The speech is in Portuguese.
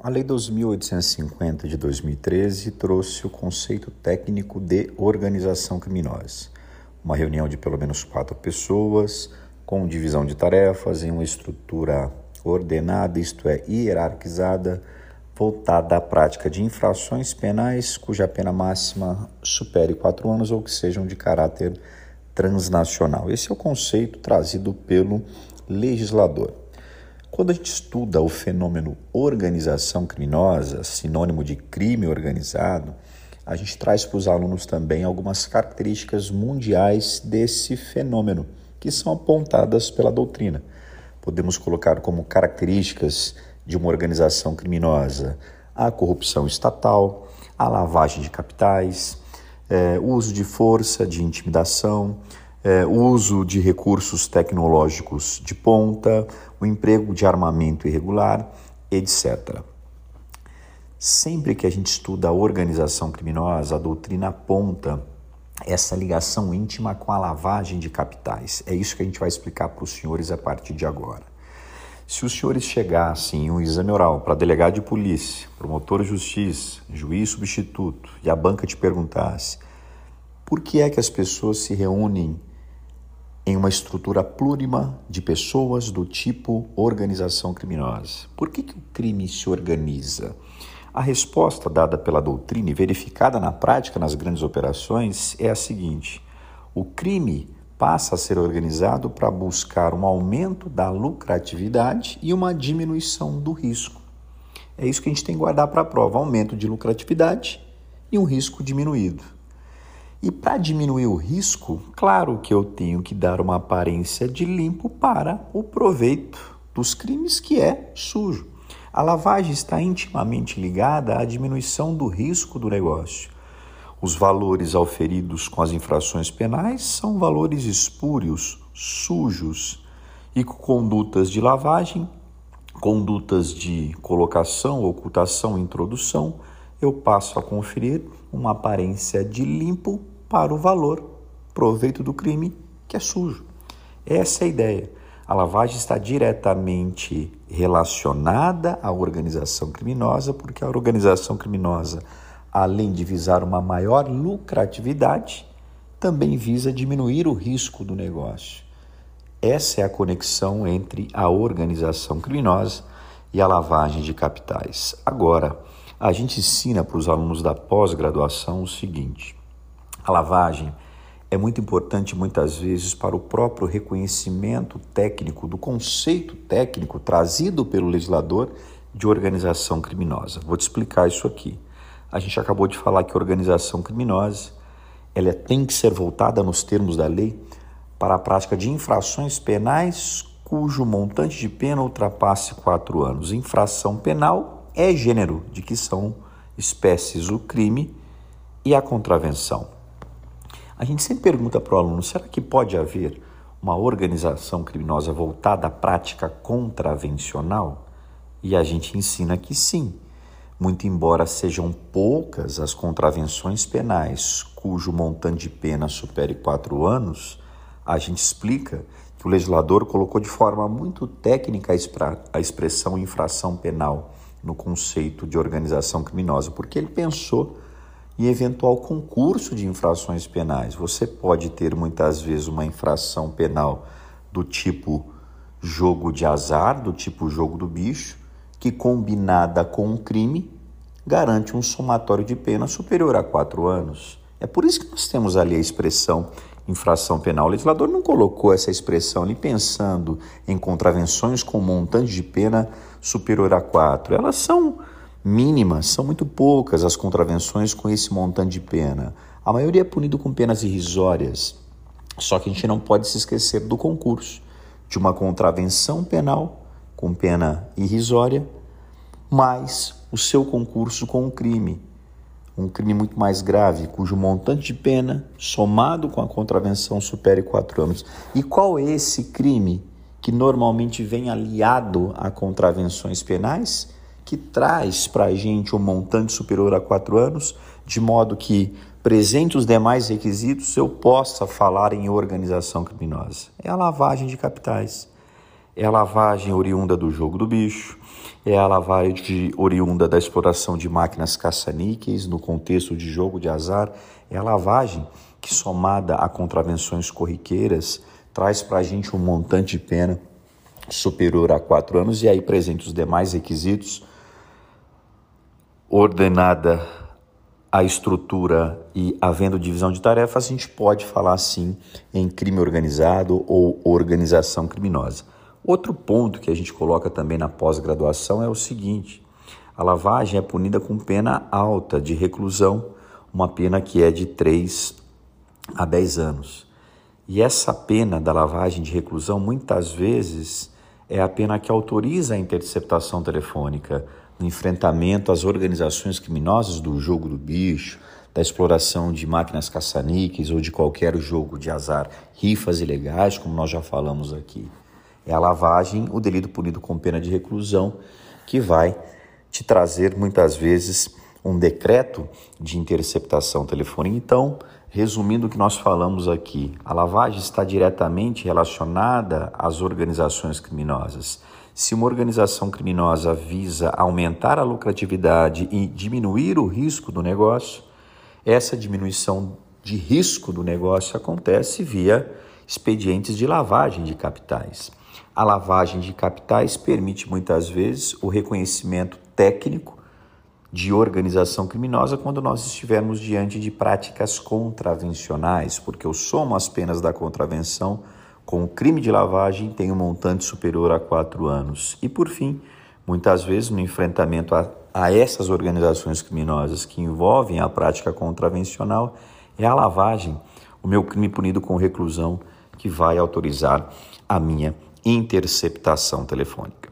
A Lei 2.850 de 2013 trouxe o conceito técnico de organização criminosa. Uma reunião de pelo menos quatro pessoas, com divisão de tarefas em uma estrutura ordenada, isto é, hierarquizada, voltada à prática de infrações penais cuja pena máxima supere quatro anos ou que sejam de caráter transnacional. Esse é o conceito trazido pelo legislador. Quando a gente estuda o fenômeno organização criminosa, sinônimo de crime organizado, a gente traz para os alunos também algumas características mundiais desse fenômeno, que são apontadas pela doutrina. Podemos colocar como características de uma organização criminosa a corrupção estatal, a lavagem de capitais, é, o uso de força, de intimidação, é, uso de recursos tecnológicos de ponta, o emprego de armamento irregular, etc. Sempre que a gente estuda a organização criminosa, a doutrina aponta essa ligação íntima com a lavagem de capitais. É isso que a gente vai explicar para os senhores a partir de agora. Se os senhores chegassem em um exame oral para delegado de polícia, promotor de justiça, juiz substituto e a banca te perguntasse por que é que as pessoas se reúnem em uma estrutura plurima de pessoas do tipo organização criminosa. Por que, que o crime se organiza? A resposta dada pela doutrina e verificada na prática nas grandes operações é a seguinte: o crime passa a ser organizado para buscar um aumento da lucratividade e uma diminuição do risco. É isso que a gente tem que guardar para a prova: aumento de lucratividade e um risco diminuído. E para diminuir o risco, claro que eu tenho que dar uma aparência de limpo para o proveito dos crimes que é sujo. A lavagem está intimamente ligada à diminuição do risco do negócio. Os valores auferidos com as infrações penais são valores espúrios, sujos, e com condutas de lavagem, condutas de colocação, ocultação, introdução, eu passo a conferir uma aparência de limpo para o valor, proveito do crime, que é sujo. Essa é a ideia. A lavagem está diretamente relacionada à organização criminosa, porque a organização criminosa, além de visar uma maior lucratividade, também visa diminuir o risco do negócio. Essa é a conexão entre a organização criminosa e a lavagem de capitais. Agora, a gente ensina para os alunos da pós-graduação o seguinte: a lavagem é muito importante muitas vezes para o próprio reconhecimento técnico do conceito técnico trazido pelo legislador de organização criminosa. Vou te explicar isso aqui. A gente acabou de falar que organização criminosa ela tem que ser voltada nos termos da lei para a prática de infrações penais cujo montante de pena ultrapasse quatro anos. Infração penal é gênero, de que são espécies o crime e a contravenção. A gente sempre pergunta para o aluno: será que pode haver uma organização criminosa voltada à prática contravencional? E a gente ensina que sim. Muito embora sejam poucas as contravenções penais cujo montante de pena supere quatro anos, a gente explica que o legislador colocou de forma muito técnica a expressão infração penal no conceito de organização criminosa, porque ele pensou em eventual concurso de infrações penais. Você pode ter muitas vezes uma infração penal do tipo jogo de azar, do tipo jogo do bicho, que combinada com um crime garante um somatório de pena superior a quatro anos. É por isso que nós temos ali a expressão infração penal. O legislador não colocou essa expressão ali pensando em contravenções com montante de pena superior a 4. Elas são mínimas, são muito poucas as contravenções com esse montante de pena. A maioria é punido com penas irrisórias. Só que a gente não pode se esquecer do concurso de uma contravenção penal com pena irrisória, mais o seu concurso com um crime um crime muito mais grave, cujo montante de pena, somado com a contravenção, supere quatro anos. E qual é esse crime que normalmente vem aliado a contravenções penais, que traz para a gente um montante superior a quatro anos, de modo que, presente os demais requisitos, eu possa falar em organização criminosa? É a lavagem de capitais é a lavagem oriunda do jogo do bicho, é a lavagem oriunda da exploração de máquinas caça-níqueis no contexto de jogo de azar, é a lavagem que, somada a contravenções corriqueiras, traz para a gente um montante de pena superior a quatro anos e aí presente os demais requisitos, ordenada a estrutura e havendo divisão de tarefas, a gente pode falar sim em crime organizado ou organização criminosa. Outro ponto que a gente coloca também na pós-graduação é o seguinte: a lavagem é punida com pena alta de reclusão, uma pena que é de 3 a 10 anos. E essa pena da lavagem de reclusão muitas vezes é a pena que autoriza a interceptação telefônica no enfrentamento às organizações criminosas do jogo do bicho, da exploração de máquinas caça-níqueis ou de qualquer jogo de azar, rifas ilegais, como nós já falamos aqui. É a lavagem, o delito punido com pena de reclusão, que vai te trazer muitas vezes um decreto de interceptação telefônica. Então, resumindo o que nós falamos aqui, a lavagem está diretamente relacionada às organizações criminosas. Se uma organização criminosa visa aumentar a lucratividade e diminuir o risco do negócio, essa diminuição de risco do negócio acontece via expedientes de lavagem de capitais. A lavagem de capitais permite muitas vezes o reconhecimento técnico de organização criminosa quando nós estivermos diante de práticas contravencionais, porque o somo as penas da contravenção com o crime de lavagem tem um montante superior a quatro anos. E, por fim, muitas vezes no enfrentamento a, a essas organizações criminosas que envolvem a prática contravencional, é a lavagem, o meu crime punido com reclusão, que vai autorizar a minha interceptação telefônica.